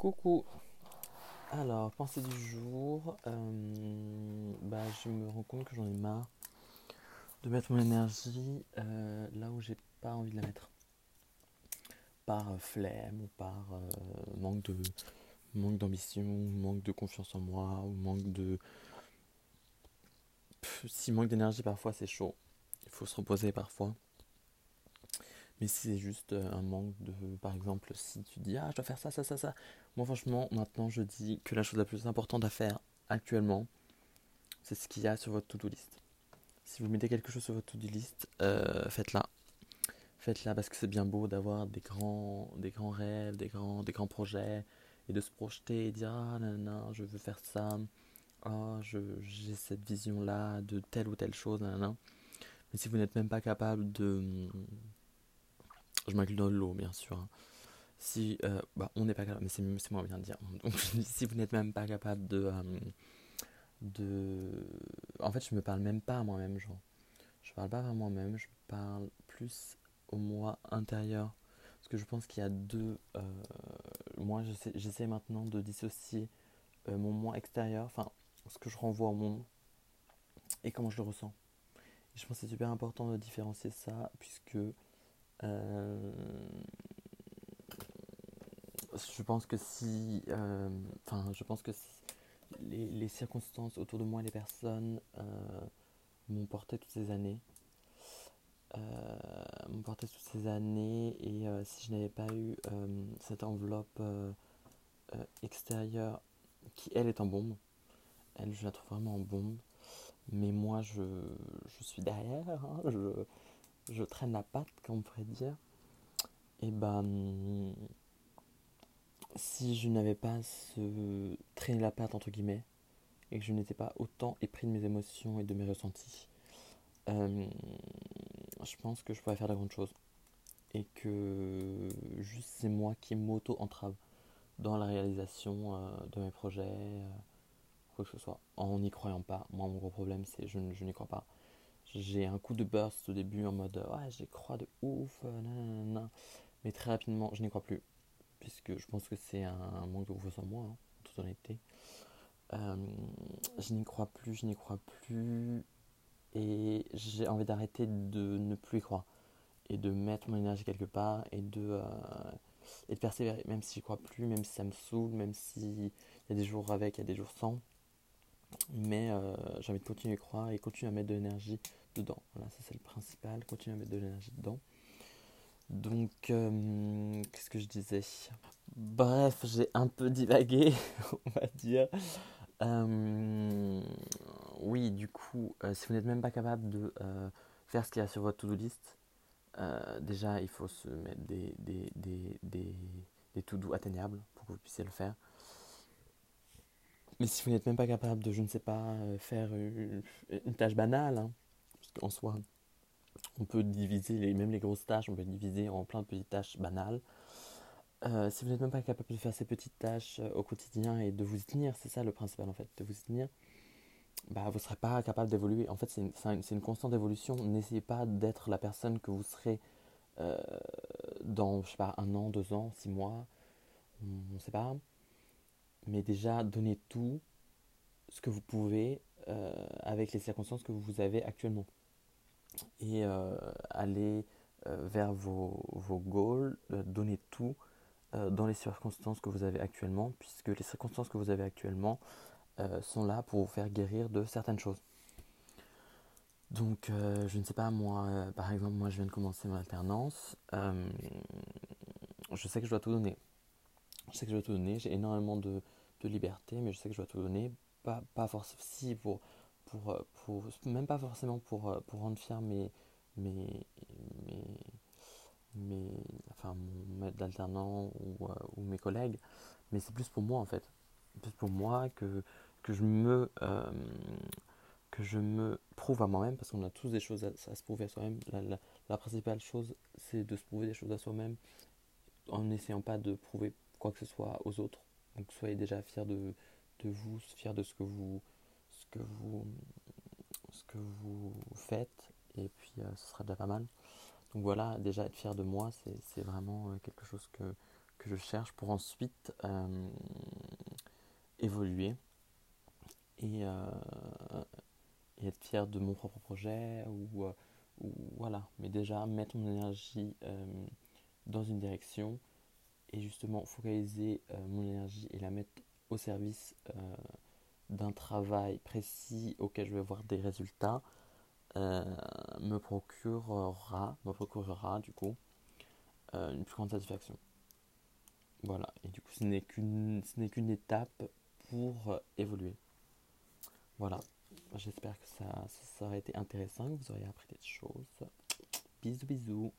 Coucou. Alors, pensée du jour. euh, bah, je me rends compte que j'en ai marre de mettre mon énergie euh, là où j'ai pas envie de la mettre. Par euh, flemme ou par manque de manque d'ambition, manque de confiance en moi ou manque de si manque d'énergie parfois c'est chaud. Il faut se reposer parfois. Mais si c'est juste euh, un manque de, par exemple, si tu dis ah je dois faire ça, ça, ça, ça. Moi franchement maintenant je dis que la chose la plus importante à faire actuellement, c'est ce qu'il y a sur votre to-do list. Si vous mettez quelque chose sur votre to-do list, euh, faites-la. Faites-la parce que c'est bien beau d'avoir des grands, des grands rêves, des grands, des grands projets et de se projeter et dire ah nanana, je veux faire ça, ah je, j'ai cette vision là de telle ou telle chose, nanana. Mais si vous n'êtes même pas capable de, je m'inclus dans l'eau bien sûr. hein. Si euh, bah, on n'est pas capable, mais c'est, c'est moi bien de dire. Donc si vous n'êtes même pas capable de, euh, de, en fait je me parle même pas à moi-même genre. Je parle pas à moi-même, je parle plus au moi intérieur. Parce que je pense qu'il y a deux. euh, moi, j'essaie, maintenant de dissocier mon moi extérieur, enfin, ce que je renvoie au monde, et comment je le ressens. Je pense que c'est super important de différencier ça, puisque je pense que si. euh, Enfin, je pense que les, circonstances autour de moi, les personnes, euh, m'ont porté toutes ces années euh, m'ont porté toutes ces années et euh, si je n'avais pas eu euh, cette enveloppe euh, euh, extérieure qui elle est en bombe, elle je la trouve vraiment en bombe, mais moi je, je suis derrière, hein, je, je traîne la patte comme on pourrait dire, et ben si je n'avais pas ce traîner la patte entre guillemets et que je n'étais pas autant épris de mes émotions et de mes ressentis, euh, je pense que je pourrais faire de grandes choses. Et que juste c'est moi qui m'auto-entrave dans la réalisation euh, de mes projets, euh, quoi que ce soit, en n'y croyant pas. Moi, mon gros problème, c'est je, je n'y crois pas. J'ai un coup de burst au début en mode ouais, j'y crois de ouf, euh, nanana. mais très rapidement, je n'y crois plus. Puisque je pense que c'est un manque de confiance en moi, hein, en toute honnêteté. Euh, je n'y crois plus, je n'y crois plus et j'ai envie d'arrêter de ne plus y croire et de mettre mon énergie quelque part et de, euh, et de persévérer, même si j'y crois plus, même si ça me saoule, même s'il y a des jours avec, il y a des jours sans. Mais euh, j'ai envie de continuer à croire et continuer à mettre de l'énergie dedans. Voilà, ça c'est le principal, continuer à mettre de l'énergie dedans. Donc, euh, qu'est-ce que je disais? Bref, j'ai un peu divagué, on va dire. Euh, oui, du coup, si vous n'êtes même pas capable de faire ce qu'il y a sur votre to-do list, déjà il faut se mettre des, des, des, des, des to-do atteignables pour que vous puissiez le faire. Mais si vous n'êtes même pas capable de, je ne sais pas, euh, faire une, une tâche banale, hein, parce qu'en soi, on peut diviser, les, même les grosses tâches, on peut diviser en plein de petites tâches banales. Euh, si vous n'êtes même pas capable de faire ces petites tâches euh, au quotidien et de vous y tenir, c'est ça le principal en fait, de vous y tenir, bah, vous ne serez pas capable d'évoluer. En fait, c'est une, constante évolution. N'essayez pas d'être la personne que vous serez euh, dans, je sais pas, un an, deux ans, six mois, on ne sait pas. Mais déjà, donnez tout ce que vous pouvez euh, avec les circonstances que vous avez actuellement. Et euh, allez euh, vers vos, vos goals, euh, donnez tout dans les circonstances que vous avez actuellement, puisque les circonstances que vous avez actuellement sont là pour vous faire guérir de certaines choses. Donc, je ne sais pas, moi, par exemple, moi je viens de commencer mon alternance. Je sais que je dois tout donner. Je sais que je dois tout donner. J'ai énormément de, de liberté, mais je sais que je dois tout donner. Pas, pas forcément, si, pour, pour, euh, pour, même pas forcément pour, euh, pour rendre fier mes, mes, mes, mes, enfin, mon maître d'alternant ou, euh, ou mes collègues, mais c'est plus pour moi en fait. Plus pour moi que, que je me. que je me prouve à moi-même, parce qu'on a tous des choses à, à se prouver à soi-même. La, la- la principale chose, c'est de se prouver des choses à soi-même en n'essayant pas de prouver quoi que ce soit aux autres. Donc soyez déjà fiers de, de vous, fiers de ce que vous, ce que vous, ce que vous faites, et puis euh, ce sera déjà pas mal. Donc voilà, déjà être fier de moi, c'est vraiment euh, quelque chose que, que je cherche pour ensuite évoluer et, et, être fier de mon propre projet ou, ou, voilà mais déjà mettre mon énergie dans une direction et justement focaliser mon énergie et la mettre au service d'un travail précis auquel je vais voir des résultats euh, me procurera, me procurera du coup euh, une plus grande satisfaction. Voilà, et du coup ce n'est qu'une ce n'est qu'une étape pour euh, évoluer. Voilà, j'espère que ça, ça, aurait été intéressant, que vous auriez appris des choses. Bisous bisous